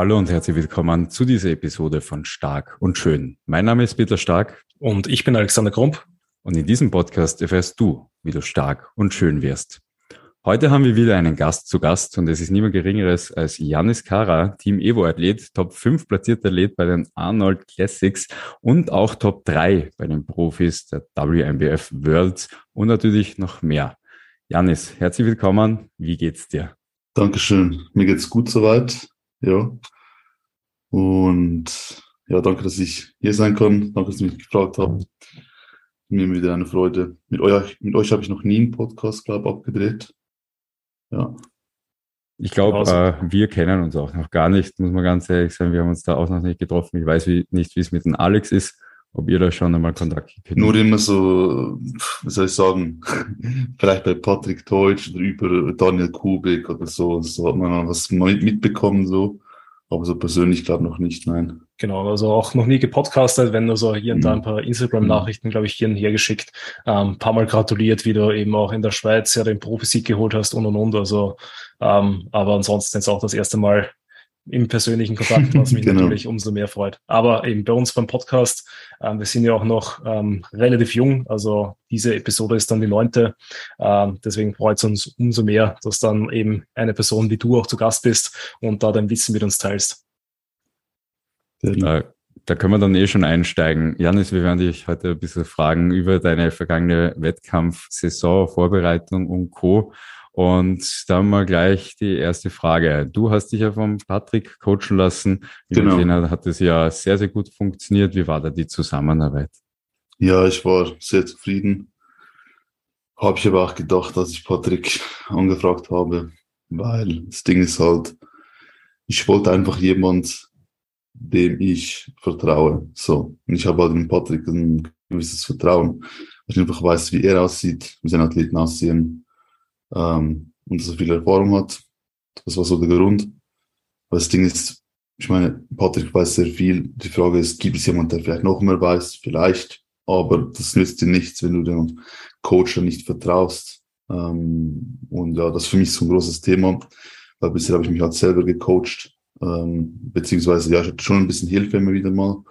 Hallo und herzlich willkommen zu dieser Episode von Stark und Schön. Mein Name ist Peter Stark. Und ich bin Alexander Krump. Und in diesem Podcast erfährst du, wie du stark und schön wirst. Heute haben wir wieder einen Gast zu Gast und es ist niemand Geringeres als Janis Kara, Team Evo Athlet, Top 5 platzierter Athlet bei den Arnold Classics und auch Top 3 bei den Profis der WMBF Worlds und natürlich noch mehr. Janis, herzlich willkommen. Wie geht's dir? Dankeschön. Mir geht's gut soweit. Ja. Und ja, danke, dass ich hier sein kann. Danke, dass ihr mich gefragt habt. Mir wieder eine Freude. Mit euch, mit euch habe ich noch nie einen Podcast, glaube ich, abgedreht. Ja. Ich glaube, äh, wir kennen uns auch noch gar nicht, muss man ganz ehrlich sagen. Wir haben uns da auch noch nicht getroffen. Ich weiß wie, nicht, wie es mit dem Alex ist, ob ihr da schon einmal Kontakt habt. Nur immer so, wie soll ich sagen, vielleicht bei Patrick Deutsch oder über Daniel Kubik oder so. So hat man was mitbekommen, so. Aber so persönlich glaube noch nicht, nein. Genau, also auch noch nie gepodcastet, wenn nur so hier und da ein mhm. paar Instagram-Nachrichten, glaube ich, hier und her geschickt. Ähm, paar Mal gratuliert, wie du eben auch in der Schweiz ja den Profisieg geholt hast und und und. Also, ähm, aber ansonsten jetzt auch das erste Mal im persönlichen Kontakt, was mich genau. natürlich umso mehr freut. Aber eben bei uns beim Podcast, ähm, wir sind ja auch noch ähm, relativ jung, also diese Episode ist dann die neunte. Ähm, deswegen freut es uns umso mehr, dass dann eben eine Person wie du auch zu Gast bist und da dein Wissen mit uns teilst. Da, da können wir dann eh schon einsteigen. Janis, wir werden dich heute ein bisschen fragen über deine vergangene Wettkampfsaison, Vorbereitung und Co. Und da haben wir gleich die erste Frage. Du hast dich ja vom Patrick coachen lassen. Wie genau. gesehen hat, hat es ja sehr, sehr gut funktioniert. Wie war da die Zusammenarbeit? Ja, ich war sehr zufrieden. Habe ich aber auch gedacht, dass ich Patrick angefragt habe, weil das Ding ist halt, ich wollte einfach jemand, dem ich vertraue. So. Und ich habe halt dem Patrick ein gewisses Vertrauen, weil ich einfach weiß, wie er aussieht, wie seine Athleten aussehen ähm, und so viel Erfahrung hat. Das war so der Grund. Aber das Ding ist, ich meine, Patrick weiß sehr viel. Die Frage ist, gibt es jemanden, der vielleicht noch mehr weiß? Vielleicht. Aber das nützt dir nichts, wenn du dem Coach dann nicht vertraust. Ähm, und ja, das ist für mich so ein großes Thema. Weil bisher habe ich mich halt selber gecoacht. Ähm, beziehungsweise, ja, ich hatte schon ein bisschen Hilfe immer wieder mal.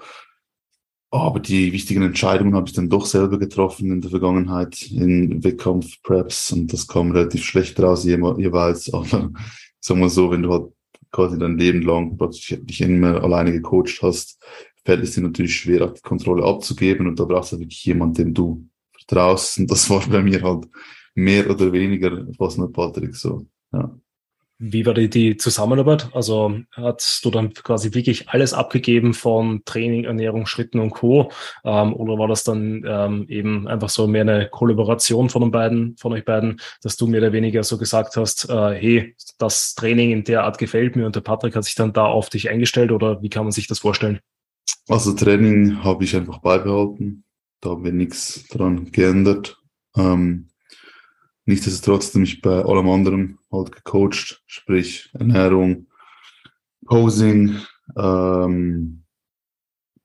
Aber die wichtigen Entscheidungen habe ich dann doch selber getroffen in der Vergangenheit in Wettkampf-Preps und das kam relativ schlecht raus jeweils. Aber sagen wir so, wenn du halt quasi dein Leben lang praktisch dich immer alleine gecoacht hast, fällt es dir natürlich schwer, die Kontrolle abzugeben und da brauchst du wirklich jemanden, dem du vertraust. Und das war bei mir halt mehr oder weniger fast nur Patrick so. Ja. Wie war die, die Zusammenarbeit? Also hast du dann quasi wirklich alles abgegeben von Training, Ernährung, Schritten und Co. Ähm, oder war das dann ähm, eben einfach so mehr eine Kollaboration von den beiden, von euch beiden, dass du mehr oder weniger so gesagt hast, äh, hey, das Training in der Art gefällt mir und der Patrick hat sich dann da auf dich eingestellt oder wie kann man sich das vorstellen? Also Training habe ich einfach beibehalten. Da haben wir nichts dran geändert. Ähm, Nichtsdestotrotz mich bei allem anderen halt gecoacht, sprich Ernährung, Posing, ähm,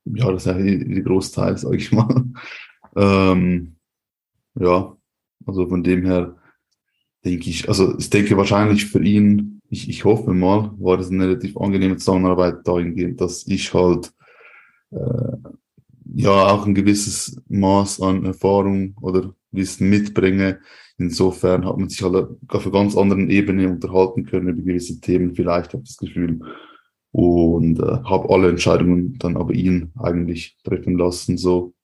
ja, das ist die, die Großteil, sag ich mal. ähm, ja, also von dem her denke ich, also ich denke wahrscheinlich für ihn, ich, ich hoffe mal, war das eine relativ angenehme Zusammenarbeit dahingehend, dass ich halt äh, ja auch ein gewisses Maß an Erfahrung oder Wissen mitbringe, Insofern hat man sich halt auf einer ganz anderen Ebene unterhalten können über gewisse Themen, vielleicht habe ich das Gefühl. Und äh, habe alle Entscheidungen dann aber ihn eigentlich treffen lassen, so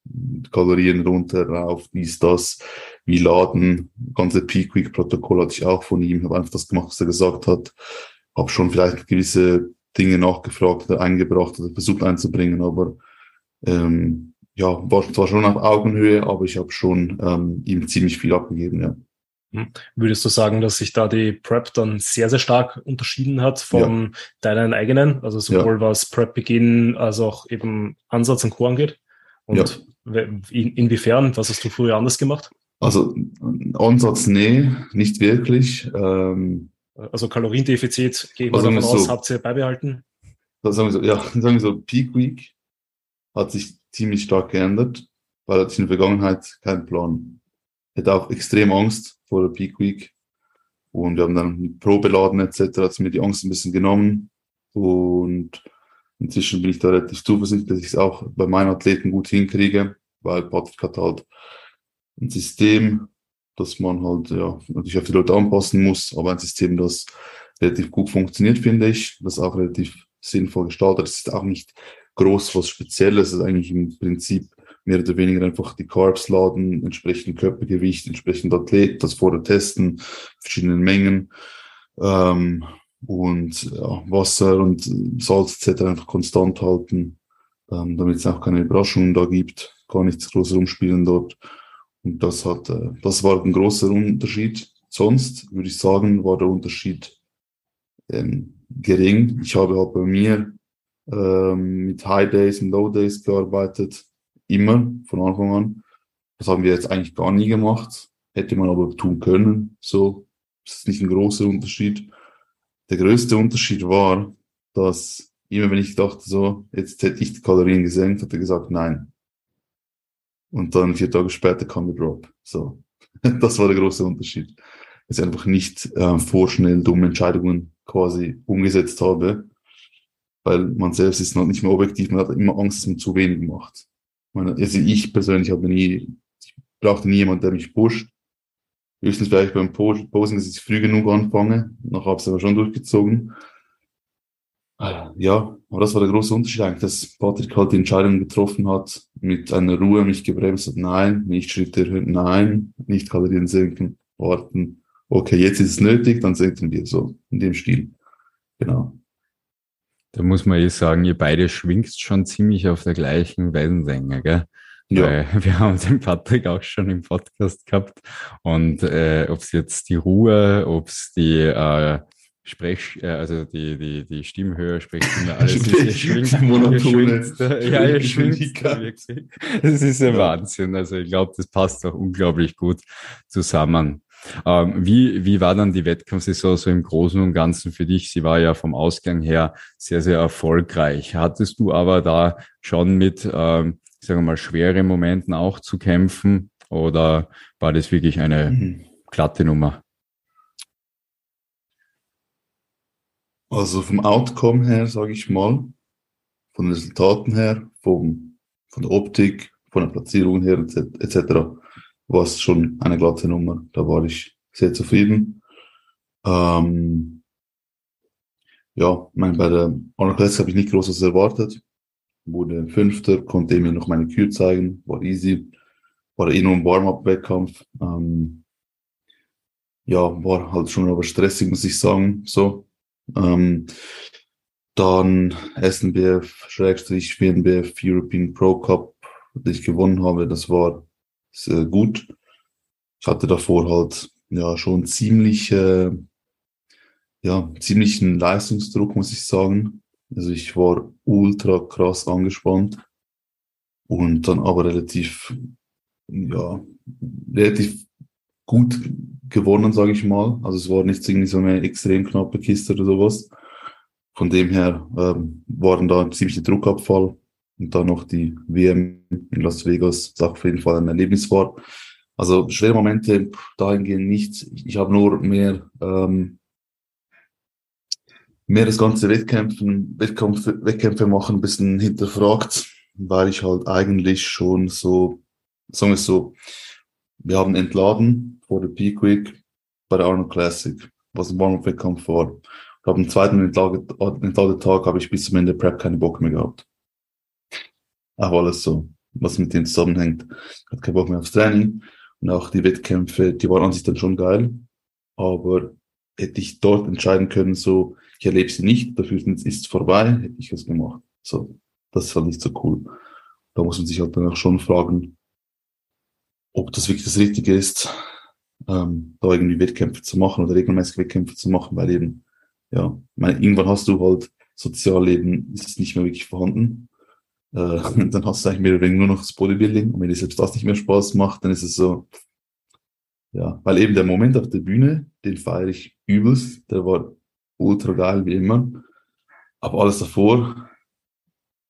Kalorien runter, rauf, dies, das, wie laden. Ganze Peak Week Protokoll hatte ich auch von ihm, habe einfach das gemacht, was er gesagt hat. Habe schon vielleicht gewisse Dinge nachgefragt oder eingebracht oder versucht einzubringen, aber ähm, ja, war zwar schon auf Augenhöhe, aber ich habe schon ähm, ihm ziemlich viel abgegeben, ja. Hm. Würdest du sagen, dass sich da die Prep dann sehr, sehr stark unterschieden hat von ja. deinen eigenen? Also sowohl ja. was Prep-Beginn als auch eben Ansatz und Co. angeht? Und ja. in, inwiefern, was hast du früher anders gemacht? Also Ansatz, nee, nicht wirklich. Ähm, also Kaloriendefizit, gehen wir davon aus, so, habt ihr beibehalten? Sagen wir so, ja, sagen wir so, Peak Week hat sich ziemlich stark geändert, weil er in der Vergangenheit keinen Plan. Er hatte auch extrem Angst vor der Peak Week und wir haben dann Probeladen etc. hat mir die Angst ein bisschen genommen Und inzwischen bin ich da relativ zuversichtlich, dass ich es auch bei meinen Athleten gut hinkriege, weil Patrick hat halt ein System, dass man halt ja natürlich auf die Leute anpassen muss, aber ein System, das relativ gut funktioniert, finde ich, das auch relativ sinnvoll gestaltet. Es ist auch nicht groß was Spezielles, es ist eigentlich im Prinzip mehr oder weniger einfach die Carbs laden, entsprechend Körpergewicht, entsprechend Athlet, das vorher testen, verschiedenen Mengen ähm, und ja, Wasser und Salz etc. einfach konstant halten, ähm, damit es auch keine Überraschungen da gibt, gar nichts groß rumspielen dort. Und das hat, äh, das war ein großer Unterschied. Sonst würde ich sagen, war der Unterschied ähm, gering. Ich habe halt bei mir ähm, mit High Days und Low Days gearbeitet, immer von Anfang an. Das haben wir jetzt eigentlich gar nie gemacht, hätte man aber tun können. So, das ist nicht ein großer Unterschied. Der größte Unterschied war, dass immer wenn ich dachte, so, jetzt hätte ich die Kalorien gesenkt, hat er gesagt, nein. Und dann vier Tage später kam der Drop. So, das war der große Unterschied. Dass ich einfach nicht äh, vorschnell dumme Entscheidungen quasi umgesetzt habe, weil man selbst ist noch nicht mehr objektiv, man hat immer Angst, dass man zu wenig macht. Also ich persönlich habe nie, ich brauchte nie jemanden, der mich pusht. Höchstens vielleicht beim Posen, dass ich früh genug anfange. Noch habe ich es aber schon durchgezogen. Ja, aber das war der große Unterschied eigentlich, dass Patrick halt die Entscheidung getroffen hat, mit einer Ruhe mich gebremst hat, nein, nicht Schritte erhöhen, nein, nicht Kalorien senken, warten. Okay, jetzt ist es nötig, dann senken wir so, in dem Stil. Genau. Da muss man eh sagen, ihr beide schwingt schon ziemlich auf der gleichen Wellenlänge, gell? Ja. Weil wir haben den Patrick auch schon im Podcast gehabt. Und äh, ob es jetzt die Ruhe, ob es die äh, Sprech, äh, also die, die, die Stimmhöhe, Sprechstimme, alles ist, ihr schwingt, ihr schwingt, ja, ihr schwingt wirklich. Das ist ein Wahnsinn. Also ich glaube, das passt auch unglaublich gut zusammen. Ähm, wie, wie war dann die Wettkampfsaison so im Großen und Ganzen für dich? Sie war ja vom Ausgang her sehr, sehr erfolgreich. Hattest du aber da schon mit, ähm, sagen wir mal, schweren Momenten auch zu kämpfen oder war das wirklich eine mhm. glatte Nummer? Also vom Outcome her, sage ich mal, von den Resultaten her, vom, von der Optik, von der Platzierung her etc war es schon eine glatte Nummer. Da war ich sehr zufrieden. Ähm, ja, mein, bei der Classic habe ich nicht großes erwartet. Wurde Fünfter, konnte mir noch meine Kür zeigen, war easy. War eh nur ein Warm-up-Wettkampf. Ähm, ja, war halt schon aber stressig, muss ich sagen. So. Ähm, dann SNBF-WNBF European Pro Cup, den ich gewonnen habe. Das war sehr gut. Ich hatte davor halt ja schon ziemlich, äh, ja, ziemlichen Leistungsdruck, muss ich sagen. Also ich war ultra krass angespannt und dann aber relativ, ja, relativ gut gewonnen, sage ich mal. Also es war nicht irgendwie so eine extrem knappe Kiste oder sowas. Von dem her ähm, waren da ein ziemlicher Druckabfall und dann noch die WM in Las Vegas, das auf jeden Fall ein Erlebnis war. Also schwere Momente dahingehend nicht. Ich habe nur mehr, ähm, mehr das ganze Wettkämpfen, Wettkampf, Wettkämpfe machen ein bisschen hinterfragt, weil ich halt eigentlich schon so, sagen wir so, wir haben entladen vor der Peak Week bei der Arnold Classic, was ein Warm-Up-Wettkampf war. Und am zweiten Entladetag habe ich bis zum Ende Prep keine Bock mehr gehabt. Auch alles so, was mit dem zusammenhängt. Hatte keinen Bock mehr aufs Training. Und auch die Wettkämpfe, die waren an sich dann schon geil. Aber hätte ich dort entscheiden können, so, ich erlebe sie nicht, dafür ist es vorbei, hätte ich es gemacht. So, das ist halt nicht so cool. Da muss man sich halt dann auch schon fragen, ob das wirklich das Richtige ist, ähm, da irgendwie Wettkämpfe zu machen oder regelmäßig Wettkämpfe zu machen, weil eben, ja, meine, irgendwann hast du halt Sozialleben, ist es nicht mehr wirklich vorhanden. Äh, dann hast du eigentlich mehr oder weniger nur noch das Bodybuilding. Und wenn dir selbst das nicht mehr Spaß macht, dann ist es so, ja, weil eben der Moment auf der Bühne, den feiere ich übelst, der war ultra geil wie immer. Aber alles davor,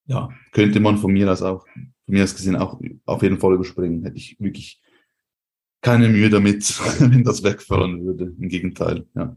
ja, könnte man von mir aus auch, von mir aus gesehen auch auf jeden Fall überspringen. Hätte ich wirklich keine Mühe damit, wenn das wegfallen würde. Im Gegenteil, ja.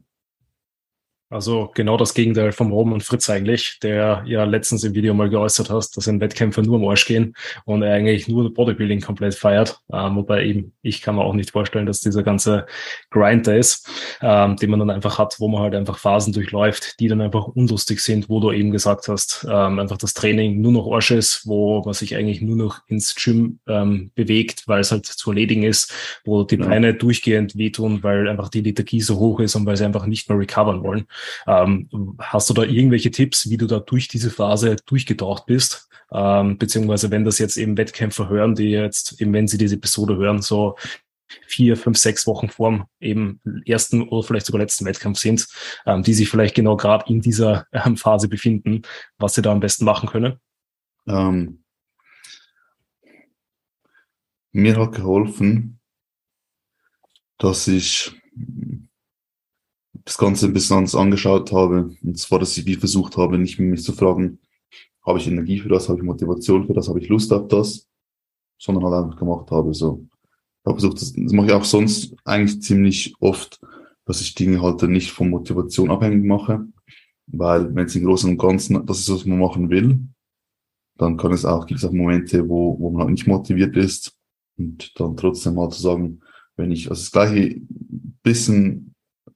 Also genau das Gegenteil vom Roman Fritz eigentlich, der ja letztens im Video mal geäußert hast, dass in Wettkämpfe nur am Arsch gehen und er eigentlich nur Bodybuilding komplett feiert. Ähm, wobei eben, ich kann mir auch nicht vorstellen, dass dieser ganze Grind da ist, ähm, den man dann einfach hat, wo man halt einfach Phasen durchläuft, die dann einfach unlustig sind, wo du eben gesagt hast, ähm, einfach das Training nur noch Arsch ist, wo man sich eigentlich nur noch ins Gym ähm, bewegt, weil es halt zu erledigen ist, wo die Beine durchgehend wehtun, weil einfach die Liturgie so hoch ist und weil sie einfach nicht mehr recovern wollen. Ähm, hast du da irgendwelche Tipps, wie du da durch diese Phase durchgetaucht bist? Ähm, beziehungsweise wenn das jetzt eben Wettkämpfer hören, die jetzt eben, wenn sie diese Episode hören, so vier, fünf, sechs Wochen vorm eben ersten oder vielleicht sogar letzten Wettkampf sind, ähm, die sich vielleicht genau gerade in dieser ähm, Phase befinden, was sie da am besten machen können? Ähm, mir hat geholfen, dass ich das Ganze ein bisschen anders angeschaut habe. Und zwar, dass ich wie versucht habe, nicht mich zu fragen, habe ich Energie für das, habe ich Motivation für das, habe ich Lust auf das, sondern halt einfach gemacht habe. So. Ich habe versucht, das, das mache ich auch sonst eigentlich ziemlich oft, dass ich Dinge halt nicht von Motivation abhängig mache. Weil wenn es im Großen und Ganzen das ist, was man machen will, dann kann es auch, gibt es auch Momente, wo, wo man halt nicht motiviert ist. Und dann trotzdem mal zu sagen, wenn ich, also das gleiche bisschen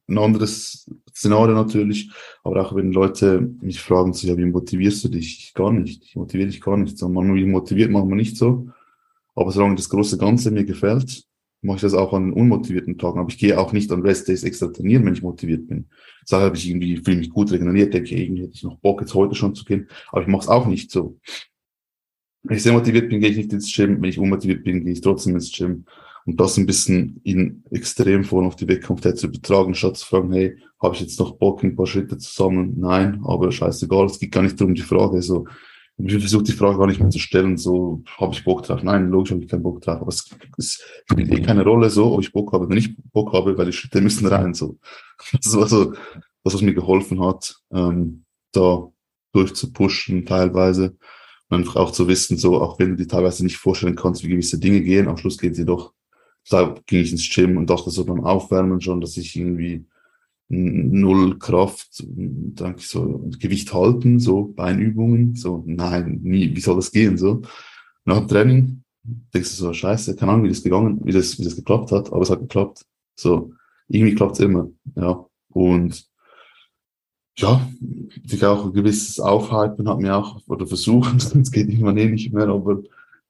ein anderes Szenario natürlich, aber auch wenn Leute mich fragen, so, ja, wie motivierst du dich? Gar nicht. Ich motiviere dich gar nicht. So, man wie motiviert, machen wir nicht so. Aber solange das große Ganze mir gefällt, mache ich das auch an unmotivierten Tagen. Aber ich gehe auch nicht an Rest Days extra trainieren, wenn ich motiviert bin. Sage, habe ich irgendwie, fühle mich gut regeneriert, denke, irgendwie hätte ich noch Bock, jetzt heute schon zu gehen. Aber ich mache es auch nicht so. Wenn ich sehr motiviert bin, gehe ich nicht ins Gym. Wenn ich unmotiviert bin, gehe ich trotzdem ins Gym und das ein bisschen in Extremform auf die Wettkampfzeit zu übertragen, statt zu fragen, hey, habe ich jetzt noch Bock, ein paar Schritte zusammen? Nein, aber scheißegal, es geht gar nicht darum, die Frage, so, ich versuche die Frage gar nicht mehr zu stellen, so, habe ich Bock drauf? Nein, logisch habe ich keinen Bock drauf, aber es, es spielt eh keine Rolle, so, ob ich Bock habe, wenn ich Bock habe, weil die Schritte müssen rein, so. Das war so, das, was mir geholfen hat, ähm, da durchzupushen teilweise. Und einfach auch zu wissen, so, auch wenn du dir teilweise nicht vorstellen kannst, wie gewisse Dinge gehen, am Schluss gehen sie doch da ging ich ins Gym und dachte so beim Aufwärmen schon, dass ich irgendwie null Kraft, danke so Gewicht halten, so Beinübungen, so nein, nie, wie soll das gehen, so. Nach dem Training denkst du so, scheiße, keine Ahnung, wie das gegangen, wie das, wie das geklappt hat, aber es hat geklappt, so. Irgendwie klappt es immer, ja. Und ja, ich auch ein gewisses Aufhypen hat mir auch, oder versuchen, es geht irgendwann eh nicht mehr, aber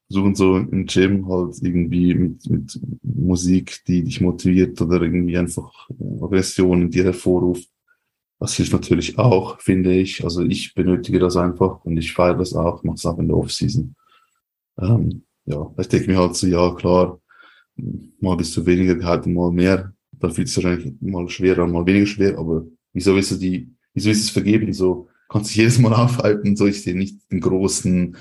versuchen so im Gym halt irgendwie mit, mit Musik, die dich motiviert oder irgendwie einfach Aggression in dir hervorruft. Das hilft natürlich auch, finde ich. Also ich benötige das einfach und ich feiere das auch, mache es auch in der Off-Season. Ähm, ja, ich denke mir halt so, ja klar, mal bist du weniger gehalten, mal mehr. Dann fühlt es wahrscheinlich mal schwerer, mal weniger schwer, aber wieso ist die, wieso ist es vergeben? So kannst du jedes Mal aufhalten, so ich sehe nicht den großen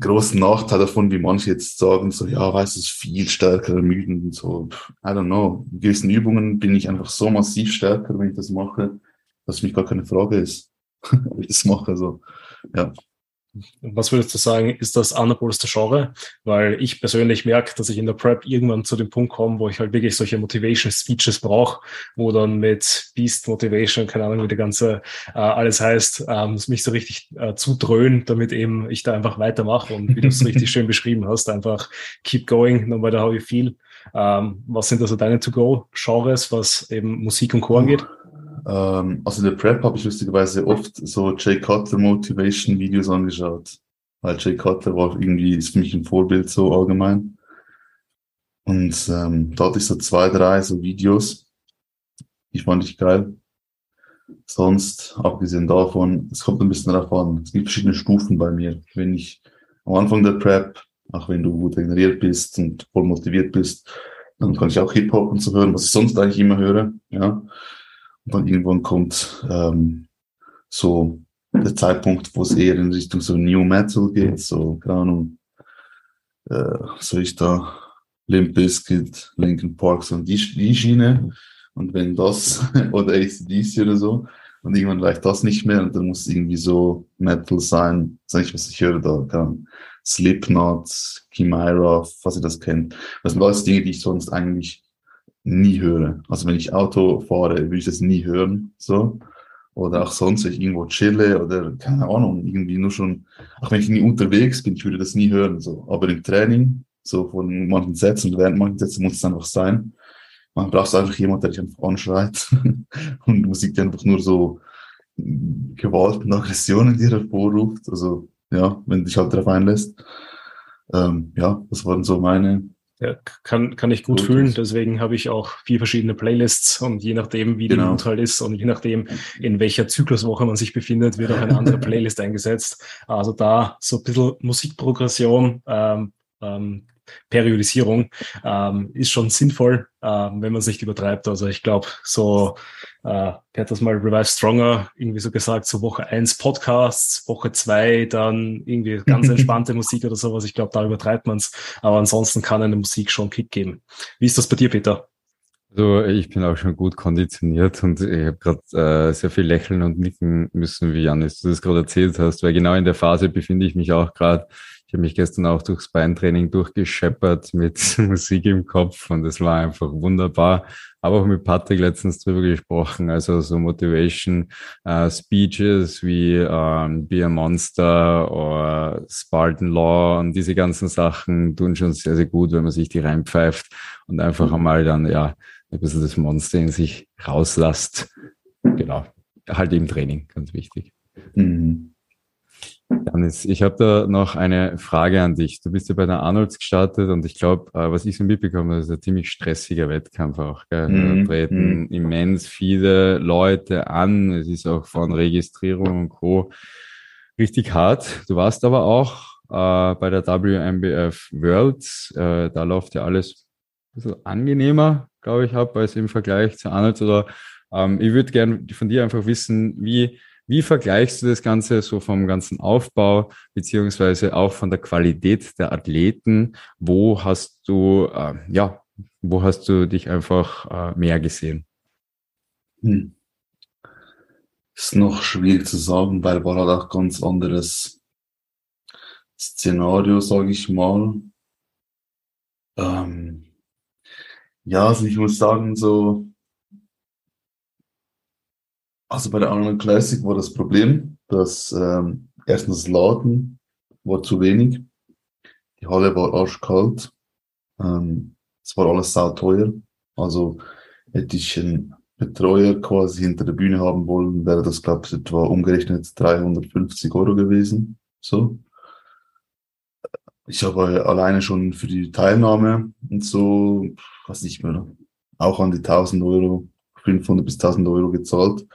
großen Nachteil davon, wie manche jetzt sagen, so, ja, weiß es viel stärker ermüdend und so. I don't know. In gewissen Übungen bin ich einfach so massiv stärker, wenn ich das mache, dass für mich gar keine Frage ist, ob ich das mache. So, ja. Was würdest du sagen, ist das anabolste Genre? Weil ich persönlich merke, dass ich in der Prep irgendwann zu dem Punkt komme, wo ich halt wirklich solche Motivation Speeches brauche, wo dann mit Beast Motivation, keine Ahnung, wie der ganze äh, alles heißt, ähm, mich so richtig äh, zudröhnen, damit eben ich da einfach weitermache und wie du es richtig schön beschrieben hast, einfach keep going, no matter how you feel. Ähm, was sind also deine To-Go-Genres, was eben Musik und Chor angeht? Ähm, also in der Prep habe ich lustigerweise oft so Jay Cutler Motivation Videos angeschaut. Weil Jay Cutler war irgendwie, ist für mich ein Vorbild so allgemein. Und ähm, da hatte ich so zwei, drei so Videos. Die fand ich geil. Sonst, abgesehen davon, es kommt ein bisschen darauf an. Es gibt verschiedene Stufen bei mir. Wenn ich am Anfang der Prep, auch wenn du gut regeneriert bist und voll motiviert bist, dann kann ich auch Hip-Hop und so hören, was ich sonst eigentlich immer höre. Ja. Und dann irgendwann kommt ähm, so der Zeitpunkt, wo es eher in Richtung so New Metal geht, so, keine Ahnung, äh, so ich da Limp Bizkit, Linkin Park, so die, die Schiene. Und wenn das, oder ACDC oder so, und irgendwann reicht das nicht mehr und dann muss irgendwie so Metal sein, sag ich, was ich höre da, kann. Slipknot, Chimera, was ihr das kennt. Das sind alles Dinge, die ich sonst eigentlich nie höre. Also wenn ich Auto fahre, würde ich das nie hören, so. Oder auch sonst, wenn ich irgendwo chille oder keine Ahnung, irgendwie nur schon, auch wenn ich nie unterwegs bin, ich würde das nie hören, so. Aber im Training, so von manchen Sätzen, während manchen Sätzen muss es einfach sein. Man braucht einfach jemanden, der dich einfach anschreit und Musik, die einfach nur so Gewalt und Aggressionen dir hervorruft. Also, ja, wenn dich halt darauf einlässt. Ähm, ja, das waren so meine ja, kann, kann ich gut Gut fühlen. Deswegen habe ich auch vier verschiedene Playlists und je nachdem, wie genau. Mut halt ist und je nachdem, in welcher Zykluswoche man sich befindet, wird auch eine andere Playlist eingesetzt. Also da so ein bisschen Musikprogression ähm, ähm, Periodisierung ähm, ist schon sinnvoll, ähm, wenn man es nicht übertreibt. Also ich glaube, so, äh, hat das mal Revive Stronger irgendwie so gesagt, so Woche eins Podcasts, Woche zwei dann irgendwie ganz entspannte Musik oder sowas. Ich glaube, da übertreibt man es. Aber ansonsten kann eine Musik schon Kick geben. Wie ist das bei dir, Peter? Also ich bin auch schon gut konditioniert und ich habe gerade äh, sehr viel lächeln und nicken müssen, wie Janis du das gerade erzählt hast, weil genau in der Phase befinde ich mich auch gerade habe mich gestern auch durchs Beintraining durchgescheppert mit Musik im Kopf und es war einfach wunderbar. Aber auch mit Patrick letztens drüber gesprochen, also so Motivation uh, Speeches wie um, Be a Monster oder Spartan Law und diese ganzen Sachen tun schon sehr, sehr gut, wenn man sich die reinpfeift und einfach mhm. einmal dann ja ein bisschen das Monster in sich rauslasst. Genau. Halt im Training, ganz wichtig. Mhm. Janis, ich habe da noch eine Frage an dich. Du bist ja bei der Arnolds gestartet und ich glaube, äh, was ich so mitbekomme, das ist ein ziemlich stressiger Wettkampf auch. Gell? Mm, da treten mm. immens viele Leute an. Es ist auch von Registrierung und Co. richtig hart. Du warst aber auch äh, bei der WMBF Worlds. Äh, da läuft ja alles ein bisschen angenehmer, glaube ich, ab, als im Vergleich zu Arnolds. Oder ähm, ich würde gerne von dir einfach wissen, wie wie vergleichst du das Ganze so vom ganzen Aufbau beziehungsweise auch von der Qualität der Athleten? Wo hast du, äh, ja, wo hast du dich einfach äh, mehr gesehen? Hm. Ist noch schwierig zu sagen, weil war halt auch ganz anderes Szenario, sage ich mal. Ähm, ja, also ich muss sagen, so also bei der Arnold Classic war das Problem, dass ähm, erstens das Laden war zu wenig, die Halle war arschkalt, ähm, es war alles sau teuer. Also hätte ich einen Betreuer quasi hinter der Bühne haben wollen, wäre das, glaube ich, etwa umgerechnet 350 Euro gewesen. So. Ich habe alleine schon für die Teilnahme und so, was nicht mehr, auch an die 1000 Euro, 500 bis 1000 Euro gezahlt.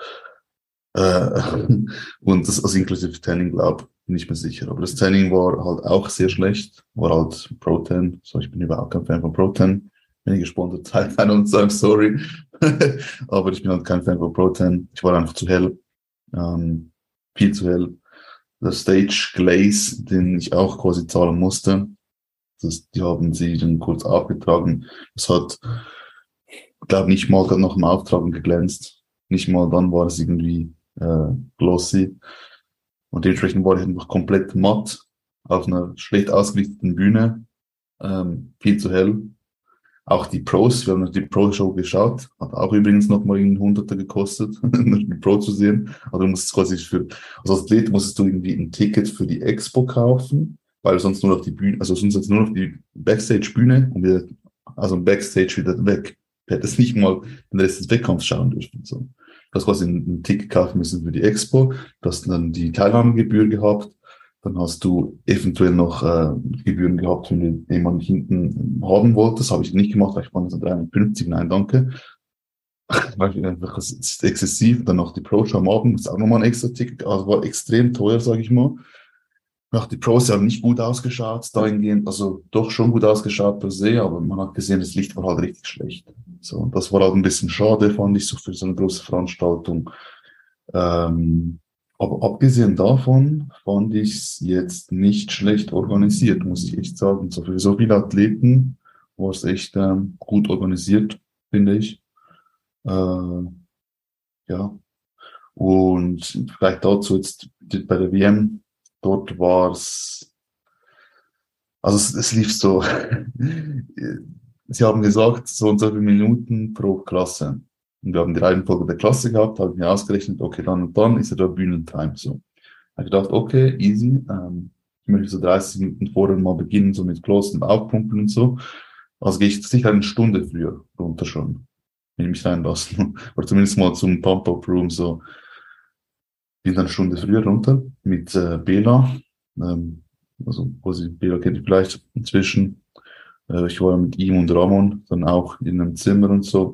Äh, und das, also inklusive Tanning, glaube bin ich mir sicher. Aber das Tanning war halt auch sehr schlecht, war halt Pro-Ten. So, ich bin überhaupt kein Fan von Pro-Ten. Wenn ich gesponsert seid, und sagen sorry. Aber ich bin halt kein Fan von Pro-Ten. Ich war einfach zu hell. Ähm, viel zu hell. Der Stage Glaze, den ich auch quasi zahlen musste, das, die haben sie dann kurz abgetragen. Das hat, glaube nicht mal nach dem Auftragen geglänzt. Nicht mal dann war es irgendwie äh, glossy. Und dementsprechend war ich einfach komplett matt auf einer schlecht ausgerichteten Bühne, ähm, viel zu hell. Auch die Pros, wir haben die Pro-Show geschaut, hat auch übrigens nochmal einen Hunderter gekostet, die Pro zu sehen. Also du musst quasi für, also als Athlet musstest du irgendwie ein Ticket für die Expo kaufen, weil sonst nur noch die Bühne, also sonst jetzt nur noch die Backstage-Bühne und wieder, also Backstage wieder weg. Du hättest nicht mal den Rest des Wettkampfs schauen dürfen. So. Du hast quasi ein Ticket kaufen müssen für die Expo, du hast dann die Teilnahmegebühr gehabt, dann hast du eventuell noch äh, Gebühren gehabt, wenn du jemanden hinten haben wolltest. Das habe ich nicht gemacht, weil ich fand das 350, nein, danke. weil einfach, es ist exzessiv. Dann noch die Pro-Show am Abend, ist auch nochmal ein extra Ticket. Also war extrem teuer, sage ich mal. Nach die Pros haben nicht gut ausgeschaut, dahingehend, also doch schon gut ausgeschaut per se, aber man hat gesehen, das Licht war halt richtig schlecht. So, und das war halt ein bisschen schade, fand ich, so für so eine große Veranstaltung. Ähm, aber abgesehen davon fand ich es jetzt nicht schlecht organisiert, muss ich echt sagen. So für so viele Athleten war es echt ähm, gut organisiert, finde ich. Äh, ja. Und vielleicht dazu jetzt bei der WM, dort war es, also es, es lief so, sie haben gesagt, so und so viele Minuten pro Klasse. Und wir haben die Reihenfolge der Klasse gehabt, habe ich mir ausgerechnet, okay, dann und dann ist ja da Bühnentime so. Habe gedacht, okay, easy, ähm, ich möchte so 30 Minuten vorher mal beginnen, so mit Close und Aufpumpen und so. Also gehe ich sicher eine Stunde früher runter schon, wenn ich mich reinlassen. Oder zumindest mal zum Pump-Up-Room so. Bin dann eine Stunde früher runter mit äh, Bela. Ähm, also quasi Bela kennt ihr vielleicht inzwischen. Äh, ich war mit ihm und Ramon dann auch in einem Zimmer und so.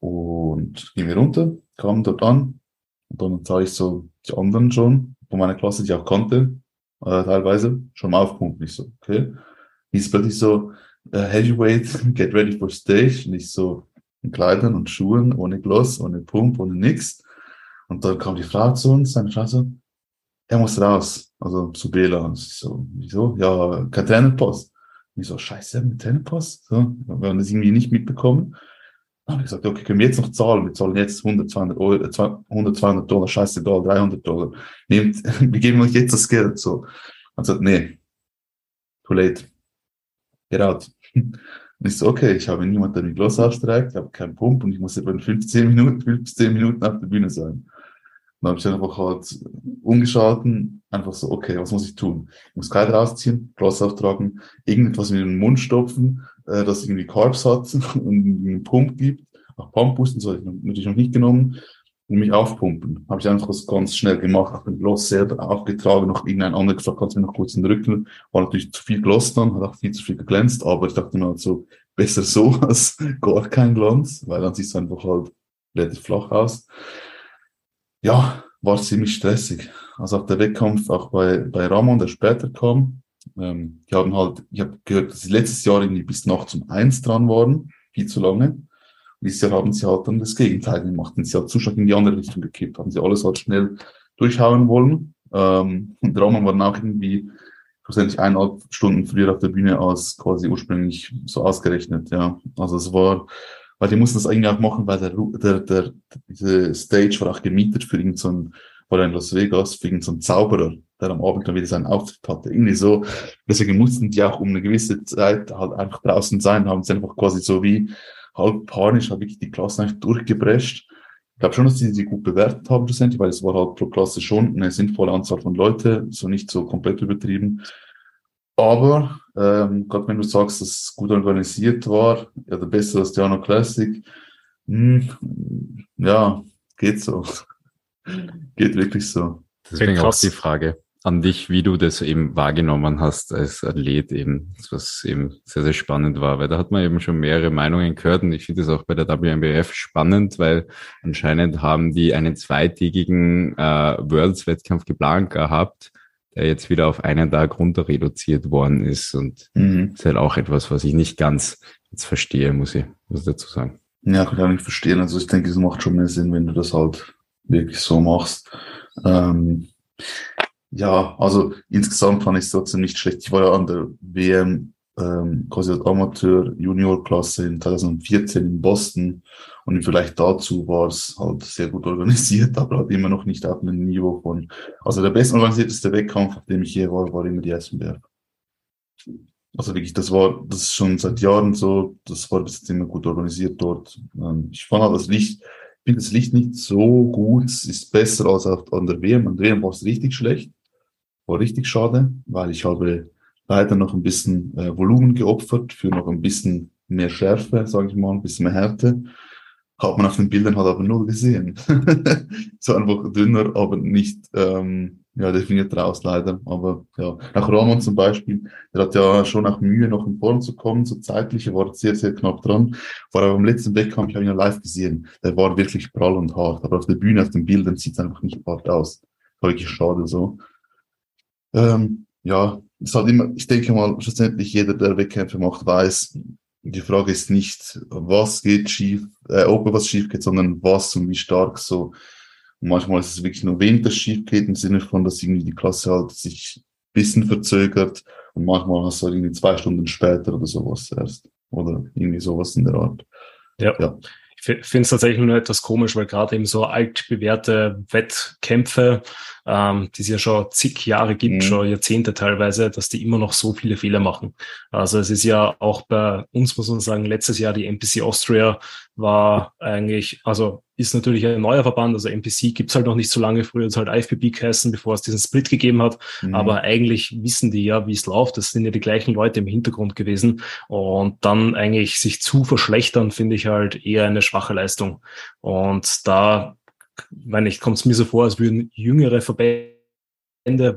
Und gehen wir runter, kamen dort an. Und dann sah ich so die anderen schon von meiner Klasse, die ich auch kannte, äh, teilweise, schon mal aufpumpen. Ich so, okay. Hieß plötzlich so, uh, Heavyweight, get ready for stage. Und ich so in Kleidern und Schuhen, ohne Gloss, ohne Pump, ohne nix. Und dann kam die Frau zu uns, seine Frau so, er muss raus. Also zu Bela. Und ich so, wieso? Ja, kein Trainerpost. Und ich so, scheiße, mit Trainerpost? So, wir haben das irgendwie nicht mitbekommen. Dann habe ich gesagt, okay, können wir jetzt noch zahlen? Wir zahlen jetzt 100, 200, Euro, 100, 200 Dollar, scheißegal, 300 Dollar. Nehmt, wir geben euch jetzt das Geld, so. Und sagt, nee, too late. Get out. Und ich so, okay, ich habe niemanden, der mich Gloss aufstreikt, ich habe keinen Pump und ich muss etwa in 15 Minuten, 15 Minuten auf der Bühne sein. Dann habe ich einfach halt umgeschalten, einfach so, okay, was muss ich tun? Ich muss Kleider ausziehen, Gloss auftragen, irgendetwas in den Mund stopfen, äh, das irgendwie Carbs hat und einen Pump gibt. Auch Pumpboosten, so ich natürlich noch nicht genommen. Und mich aufpumpen. Habe ich einfach das ganz schnell gemacht, habe den Gloss selber aufgetragen, noch irgendein anderer gesagt, kannst du mir noch kurz den Rücken. War natürlich zu viel Gloss dann, hat auch viel zu viel geglänzt, aber ich dachte mir halt so, besser so als gar kein Glanz, weil dann sieht es einfach halt relativ flach aus. Ja, war ziemlich stressig. Also auch der Wettkampf, auch bei, bei Ramon, der später kam, ähm, die haben halt, ich habe gehört, dass sie letztes Jahr irgendwie bis nachts um eins dran waren, viel zu lange. Und dieses Jahr haben sie halt dann das Gegenteil gemacht. Und sie hat zu stark in die andere Richtung gekippt, haben sie alles halt schnell durchhauen wollen. Ähm, und Ramon war dann auch irgendwie schlussendlich eineinhalb Stunden früher auf der Bühne als quasi ursprünglich so ausgerechnet, ja. Also es war, weil die mussten das eigentlich auch machen, weil der, der, der, diese Stage war auch gemietet für irgendeinen, so war in Las Vegas, für irgendeinen so Zauberer der am Abend dann wieder seinen Auftritt hatte. Irgendwie so. Deswegen mussten die auch um eine gewisse Zeit halt einfach draußen sein, haben sie einfach quasi so wie halb panisch, habe ich die Klasse einfach durchgeprescht. Ich glaube schon, dass sie sie gut bewertet haben schlussendlich, weil es war halt pro Klasse schon eine sinnvolle Anzahl von Leute, so nicht so komplett übertrieben. Aber ähm, gerade wenn du sagst, dass es gut organisiert war, ja, der beste als Diano Classic, hm, ja, geht so. geht wirklich so. Deswegen auch die Frage an dich, wie du das eben wahrgenommen hast als Athlet eben, was eben sehr, sehr spannend war, weil da hat man eben schon mehrere Meinungen gehört und ich finde es auch bei der WMBF spannend, weil anscheinend haben die einen zweitägigen äh, Worlds-Wettkampf geplant gehabt, der jetzt wieder auf einen Tag runter reduziert worden ist und mhm. ist halt auch etwas, was ich nicht ganz jetzt verstehe, muss ich, muss ich dazu sagen. Ja, kann ich verstehen. Also ich denke, es macht schon mehr Sinn, wenn du das halt wirklich so machst. Ähm, ja, also insgesamt fand ich es trotzdem nicht schlecht. Ich war ja an der WM ähm, quasi als Amateur-Junior-Klasse in 2014 in Boston und vielleicht dazu war es halt sehr gut organisiert, aber halt immer noch nicht auf einem Niveau von, also der bestorganisierteste Wettkampf, auf dem ich je war, war immer die Essenberg. Also wirklich, das war, das ist schon seit Jahren so, das war bis jetzt immer gut organisiert dort. Ähm, ich fand halt das Licht, ich finde das Licht nicht so gut, es ist besser als auf, an der WM. An der WM war es richtig schlecht war richtig schade, weil ich habe leider noch ein bisschen äh, Volumen geopfert für noch ein bisschen mehr Schärfe, sage ich mal, ein bisschen mehr Härte. Hat man auf den Bildern halt aber null gesehen. so einfach dünner, aber nicht ähm, ja, definiert raus leider. Aber ja, nach Roman zum Beispiel, der hat ja schon auch Mühe, noch in Form zu kommen. So zeitlich, er war sehr, sehr knapp dran. War aber im letzten Wettkampf, ich habe ihn ja live gesehen. Der war wirklich prall und hart. Aber auf der Bühne, auf den Bildern sieht es einfach nicht hart aus. Wirklich schade so. Ähm, ja, es hat immer, ich denke mal, schlussendlich jeder, der Wettkämpfe macht, weiß, die Frage ist nicht, was geht schief, äh, ob was schief geht, sondern was und wie stark so. Und manchmal ist es wirklich nur wenig, das schief geht, im Sinne von, dass irgendwie die Klasse halt sich ein bisschen verzögert und manchmal hast du halt irgendwie zwei Stunden später oder sowas erst. Oder irgendwie sowas in der Art. Ja. ja. Ich finde es tatsächlich nur etwas komisch, weil gerade eben so altbewährte Wettkämpfe ähm, die es ja schon zig Jahre gibt, mhm. schon Jahrzehnte teilweise, dass die immer noch so viele Fehler machen. Also es ist ja auch bei uns, muss man sagen, letztes Jahr die NPC Austria war eigentlich, also ist natürlich ein neuer Verband, also NPC gibt's halt noch nicht so lange, früher hat es halt IFBB geheißen, bevor es diesen Split gegeben hat, mhm. aber eigentlich wissen die ja, wie es läuft, das sind ja die gleichen Leute im Hintergrund gewesen und dann eigentlich sich zu verschlechtern, finde ich halt eher eine schwache Leistung und da meine ich, kommt es mir so vor, als würden jüngere Verbände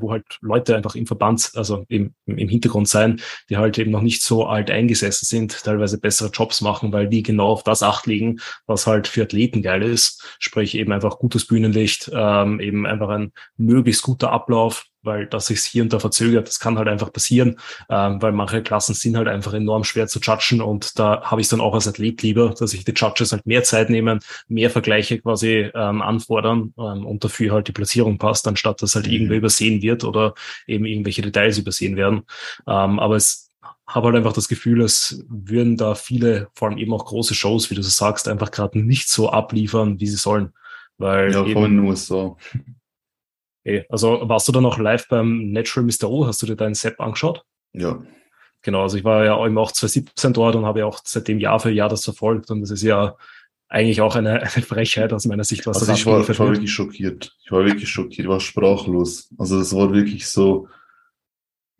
wo halt Leute einfach im Verband, also im, im Hintergrund sein, die halt eben noch nicht so alt eingesessen sind, teilweise bessere Jobs machen, weil die genau auf das Acht legen, was halt für Athleten geil ist. Sprich eben einfach gutes Bühnenlicht, ähm, eben einfach ein möglichst guter Ablauf, weil das sich hier und da verzögert, das kann halt einfach passieren, ähm, weil manche Klassen sind halt einfach enorm schwer zu judgen und da habe ich dann auch als Athlet lieber, dass sich die Judges halt mehr Zeit nehmen, mehr Vergleiche quasi ähm, anfordern ähm, und dafür halt die Platzierung passt, anstatt dass halt mhm. irgendwer übersehen wird oder eben irgendwelche Details übersehen werden. Ähm, aber es habe halt einfach das Gefühl, es würden da viele, vor allem eben auch große Shows, wie du so sagst, einfach gerade nicht so abliefern, wie sie sollen. Weil ja, eben, nur so. Okay. Also warst du dann noch live beim Natural Mr. O? Hast du dir deinen Sepp angeschaut? Ja. Genau, also ich war ja eben auch 2017 dort und habe ja auch seitdem Jahr für Jahr das verfolgt und das ist ja eigentlich auch eine, eine Frechheit aus meiner Sicht. Was also ich war, ich war wirklich schockiert. Ich war wirklich schockiert, ich war sprachlos. Also es war wirklich so.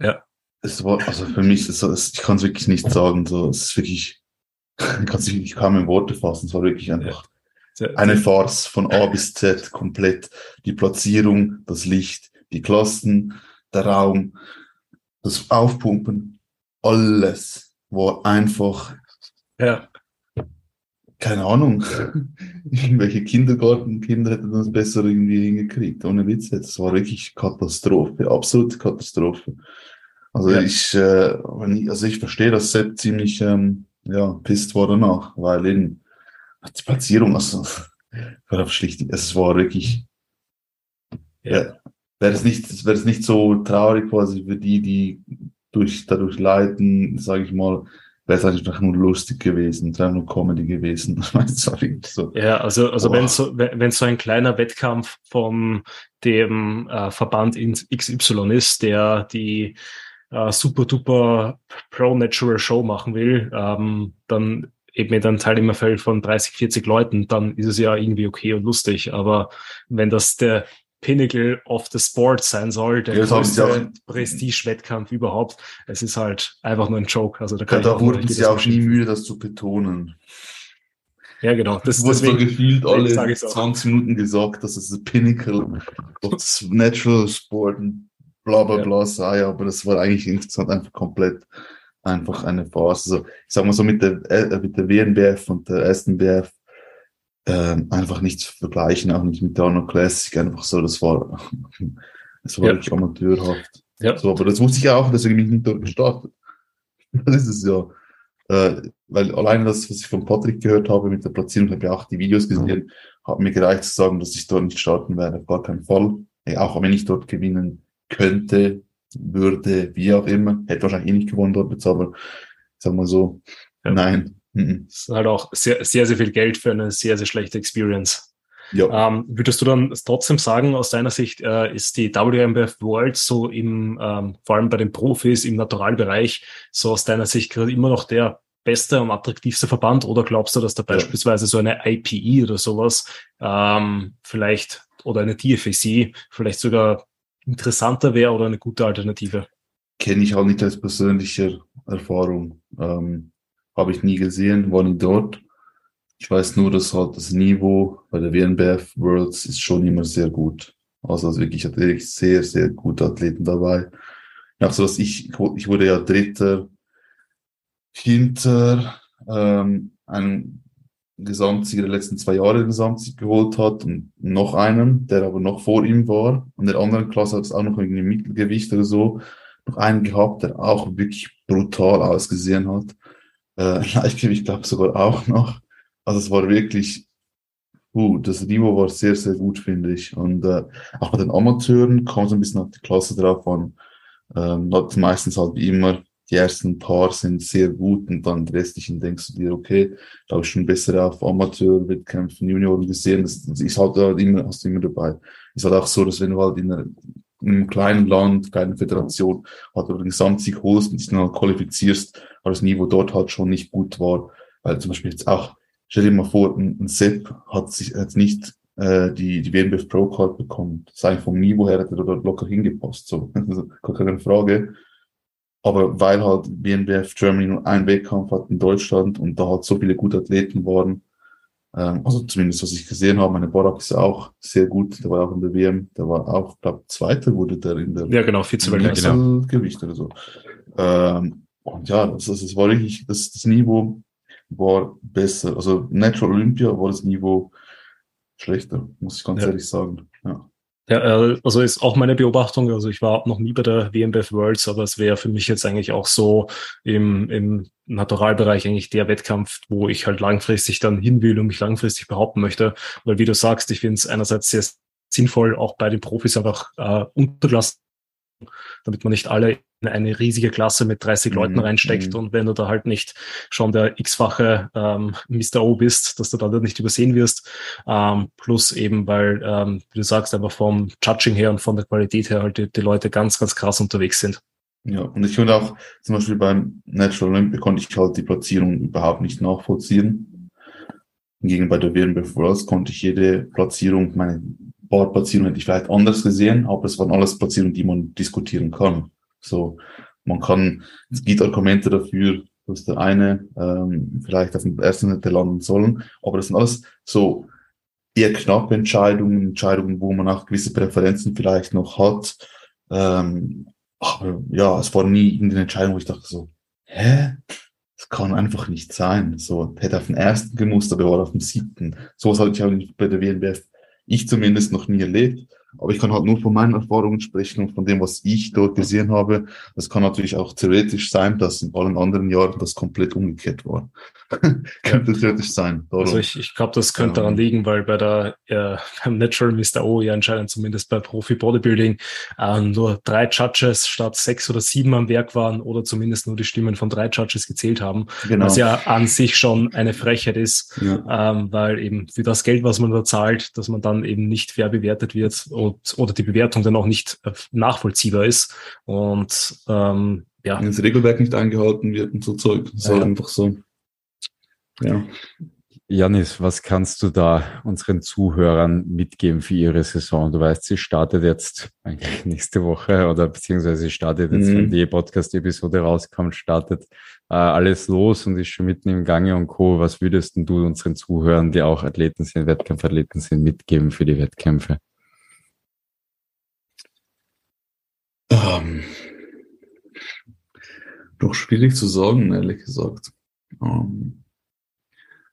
Ja. Es war, also für mich, es, es, ich kann es wirklich nicht sagen. So, es ist wirklich, ich kann es wirklich kaum in Worte fassen. Es war wirklich einfach. Ja eine Farce von A bis Z komplett. Die Platzierung, das Licht, die Klassen, der Raum, das Aufpumpen, alles war einfach. Ja. Keine Ahnung. Irgendwelche Kindergartenkinder hätten das besser irgendwie hingekriegt. Ohne Witz. Das war wirklich Katastrophe. Absolute Katastrophe. Also ja. ich, äh, also ich verstehe, dass Sepp ziemlich, ähm, ja, pisst war danach, weil eben, die Platzierung, also, auf schlicht, es war wirklich, ja, wäre es nicht, wäre es nicht so traurig quasi für die, die durch, dadurch leiden, sage ich mal, wäre es einfach nur lustig gewesen, es wäre nur Comedy gewesen. so. Ja, also, also wenn so, wenn so ein kleiner Wettkampf von dem äh, Verband XY ist, der die äh, super duper Pro Natural Show machen will, ähm, dann eben mit einem Teilnehmerfeld von 30, 40 Leuten, dann ist es ja irgendwie okay und lustig. Aber wenn das der Pinnacle of the Sport sein soll, der ja, größte Prestige-Wettkampf überhaupt, es ist halt einfach nur ein Joke. Also da, kann ja, da wurden sie auch nie müde, das zu betonen. Ja, genau. Das wurde so gefühlt alle 20 Minuten gesagt, dass es the Pinnacle of Natural Sport und bla bla bla sei, aber das war eigentlich insgesamt einfach komplett einfach eine Phase. Also, ich sag mal so mit der, äh, mit der WNBF und der SNBF äh, einfach nicht zu vergleichen, auch nicht mit der Honor Classic, einfach so, das war, das war ja. wirklich amateurhaft. Ja. So, aber das wusste ich auch, deswegen bin ich nicht dort gestartet. Das ist es ja. Äh, weil alleine das, was ich von Patrick gehört habe mit der Platzierung, habe ich auch die Videos gesehen, hat mir gereicht zu sagen, dass ich dort nicht starten werde, auf gar keinen Fall. Ey, auch wenn ich dort gewinnen könnte, würde, wie auch immer. Hätte wahrscheinlich eh nicht gewonnen dort jetzt, aber sagen wir so, ja. nein. Mhm. Das ist halt auch sehr, sehr, sehr viel Geld für eine sehr, sehr schlechte Experience. Ja. Ähm, würdest du dann trotzdem sagen, aus deiner Sicht äh, ist die WMBF World so im, ähm, vor allem bei den Profis im Naturalbereich, so aus deiner Sicht gerade immer noch der beste und attraktivste Verband oder glaubst du, dass da ja. beispielsweise so eine IPE oder sowas ähm, vielleicht oder eine TFAC vielleicht sogar interessanter wäre oder eine gute Alternative? Kenne ich auch nicht als persönliche Erfahrung. Ähm, Habe ich nie gesehen, war nie dort. Ich weiß nur, dass halt das Niveau bei der WNBF Worlds ist schon immer sehr gut. Also, also wirklich, wirklich sehr, sehr gute Athleten dabei. Ja, so dass ich, ich wurde ja Dritter hinter ähm, einem Gesamtsieger der letzten zwei Jahre den Gesamtsieg geholt hat und noch einen, der aber noch vor ihm war. Und der anderen Klasse hat es auch noch irgendwie Mittelgewicht oder so. Noch einen gehabt, der auch wirklich brutal ausgesehen hat. Äh, Leichtgewicht glaube sogar auch noch. Also es war wirklich, uh, das Niveau war sehr, sehr gut, finde ich. Und äh, auch bei den Amateuren kam so ein bisschen auf die Klasse drauf an. Ähm, hat meistens halt wie immer die ersten paar sind sehr gut und dann die restlichen denkst du dir, okay, da habe ich schon bessere auf Amateur-Wettkämpfen, Junioren gesehen. Das, das ist halt, halt immer, hast du immer dabei. Ist halt auch so, dass wenn du halt in, einer, in einem kleinen Land, kleinen Föderation, halt den Gesamtsieg holst und dich dann halt qualifizierst, weil das Niveau dort halt schon nicht gut war. Weil zum Beispiel jetzt auch, stell dir mal vor, ein, ein Sepp hat sich jetzt nicht äh, die, die WNBF Pro Card bekommen. Das ist eigentlich vom Niveau her, hat er dort locker hingepasst, so. Also, keine Frage. Aber weil halt WNBF Germany nur einen Wettkampf hat in Deutschland und da halt so viele gute Athleten waren, ähm, also zumindest was ich gesehen habe, meine Borak ist auch sehr gut, der war auch in der WM, der war auch, glaube Zweiter wurde der in der Ja, genau, Vize-Weltmeister. Genau. Gewicht oder so. Ähm, und ja, das, das war richtig, das, das Niveau war besser. Also Natural Olympia war das Niveau schlechter, muss ich ganz ja. ehrlich sagen. Ja. Ja, äh, also ist auch meine Beobachtung. Also ich war noch nie bei der WMBF Worlds, aber es wäre für mich jetzt eigentlich auch so im, im Naturalbereich eigentlich der Wettkampf, wo ich halt langfristig dann hin will und mich langfristig behaupten möchte. Weil wie du sagst, ich finde es einerseits sehr sinnvoll, auch bei den Profis einfach äh, unterlassen damit man nicht alle in eine riesige Klasse mit 30 mhm. Leuten reinsteckt mhm. und wenn du da halt nicht schon der x-fache ähm, Mr. O bist, dass du da nicht übersehen wirst. Ähm, plus eben, weil, ähm, wie du sagst, einfach vom Judging her und von der Qualität her halt die, die Leute ganz, ganz krass unterwegs sind. Ja, und ich finde auch, zum Beispiel beim Natural Olympic konnte ich halt die Platzierung überhaupt nicht nachvollziehen. Hingegen bei der WNBF Worlds konnte ich jede Platzierung, meine Bordplatzierung hätte ich vielleicht anders gesehen, aber es waren alles Platzierungen, die man diskutieren kann. So, man kann, es gibt Argumente dafür, dass der eine ähm, vielleicht auf dem ersten hätte landen sollen, aber das sind alles so eher knappe Entscheidungen, Entscheidungen, wo man auch gewisse Präferenzen vielleicht noch hat. Ähm, aber ja, es war nie irgendeine Entscheidung, wo ich dachte so, hä? Das kann einfach nicht sein. So, hätte auf den ersten gemusst, aber er war auf dem siebten. So was hatte ich auch bei der WNBF ich zumindest noch nie erlebt. Aber ich kann halt nur von meinen Erfahrungen sprechen und von dem, was ich dort gesehen habe. Es kann natürlich auch theoretisch sein, dass in allen anderen Jahren das komplett umgekehrt war. könnte theoretisch sein. Darum. Also ich, ich glaube, das könnte daran liegen, weil bei der äh, beim Natural Mr. O ja anscheinend zumindest bei Profi Bodybuilding äh, nur drei Judges statt sechs oder sieben am Werk waren oder zumindest nur die Stimmen von drei Judges gezählt haben. Genau. Was ja an sich schon eine Frechheit ist, ja. ähm, weil eben für das Geld, was man da zahlt, dass man dann eben nicht fair bewertet wird und oder die Bewertung dann auch nicht äh, nachvollziehbar ist. Und ähm, ja. Wenn das Regelwerk nicht eingehalten wird und so Zeug. Das ist ja. einfach so. Ja. Janis, was kannst du da unseren Zuhörern mitgeben für ihre Saison? Du weißt, sie startet jetzt eigentlich nächste Woche oder beziehungsweise sie startet jetzt, mhm. wenn die Podcast-Episode rauskommt, startet äh, alles los und ist schon mitten im Gange und Co. Was würdest du unseren Zuhörern, die auch Athleten sind, Wettkampfathleten sind, mitgeben für die Wettkämpfe? Ähm, doch schwierig zu sagen, ehrlich gesagt. Ähm,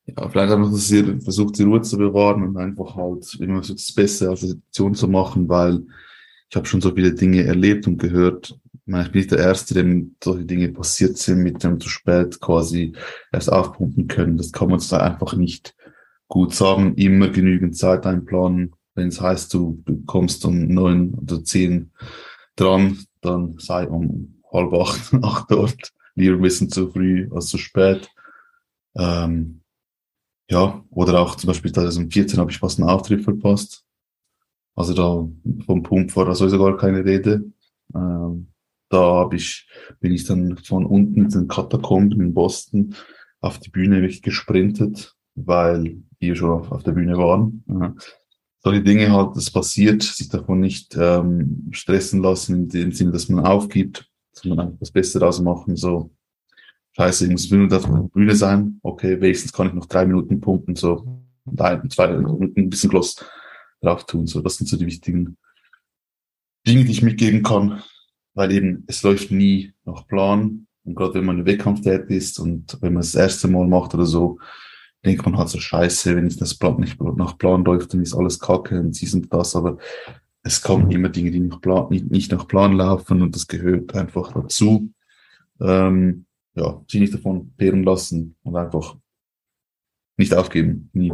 ja, vielleicht dass ihr versucht, die Ruhe zu bewahren und einfach halt immer so das Beste aus der Situation zu machen, weil ich habe schon so viele Dinge erlebt und gehört. Ich, meine, ich bin nicht der Erste, dem solche Dinge passiert sind, mit dem zu spät quasi erst aufpumpen können. Das kann man so einfach nicht gut sagen. Immer genügend Zeit einplanen. Wenn es heißt, du kommst um neun oder zehn dran, dann sei um halb acht, acht dort. Lieber ein bisschen zu früh als zu spät. Ähm, ja, oder auch zum Beispiel 2014 habe ich fast einen Auftritt verpasst. Also da vom Pump war da sowieso gar keine Rede. Ähm, da hab ich, bin ich dann von unten in den Katakomben in Boston auf die Bühne wirklich gesprintet, weil die schon auf, auf der Bühne waren. Ja. Solche Dinge halt, das passiert, sich davon nicht ähm, stressen lassen, in dem Sinne, dass man aufgibt, sondern einfach das Beste daraus machen, so scheiße, ich muss Minuten auf der Bühne sein. Okay, wenigstens kann ich noch drei Minuten pumpen, so und ein, zwei Minuten ein bisschen Gloss drauf tun. So, das sind so die wichtigen Dinge, die ich mitgeben kann, weil eben es läuft nie nach Plan. Und gerade wenn man im Wettkampf tätig ist und wenn man das erste Mal macht oder so, denkt man halt so scheiße, wenn ich das Plan nicht nach Plan läuft, dann ist alles kacke und sie sind das, aber es kommen immer Dinge, die nach Plan, nicht, nicht nach Plan laufen und das gehört einfach dazu. Ähm, ja, sich nicht davon peeren lassen und einfach nicht aufgeben. Nie.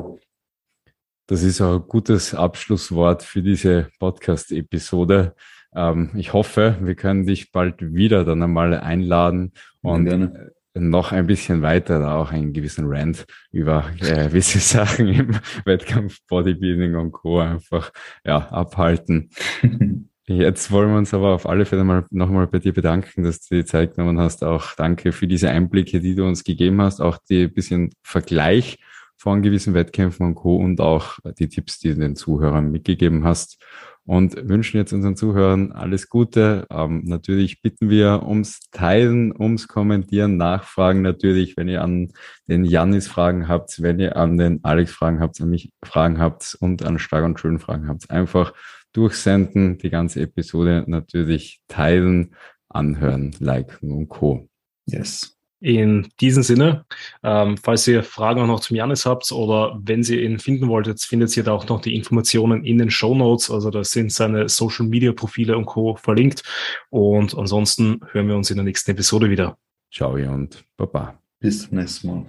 Das ist auch ein gutes Abschlusswort für diese Podcast-Episode. ähm, ich hoffe, wir können dich bald wieder dann einmal einladen und ja, noch ein bisschen weiter da auch einen gewissen Rant über äh, gewisse Sachen im Wettkampf Bodybuilding und Co. einfach ja, abhalten. Jetzt wollen wir uns aber auf alle Fälle mal nochmal bei dir bedanken, dass du die Zeit genommen hast. Auch danke für diese Einblicke, die du uns gegeben hast, auch die bisschen Vergleich von gewissen Wettkämpfen und Co. und auch die Tipps, die du den Zuhörern mitgegeben hast und wünschen jetzt unseren Zuhörern alles Gute. Ähm, natürlich bitten wir ums Teilen, ums Kommentieren, Nachfragen natürlich, wenn ihr an den Janis Fragen habt, wenn ihr an den Alex Fragen habt, an mich Fragen habt und an Stark und Schön Fragen habt, einfach durchsenden, die ganze Episode natürlich teilen, anhören, liken und Co. Yes. In diesem Sinne, ähm, falls ihr Fragen auch noch zum Janis habt oder wenn ihr ihn finden wolltet, findet ihr da auch noch die Informationen in den Show Notes. Also da sind seine Social Media Profile und Co. verlinkt. Und ansonsten hören wir uns in der nächsten Episode wieder. Ciao und Baba. Bis zum nächsten Mal.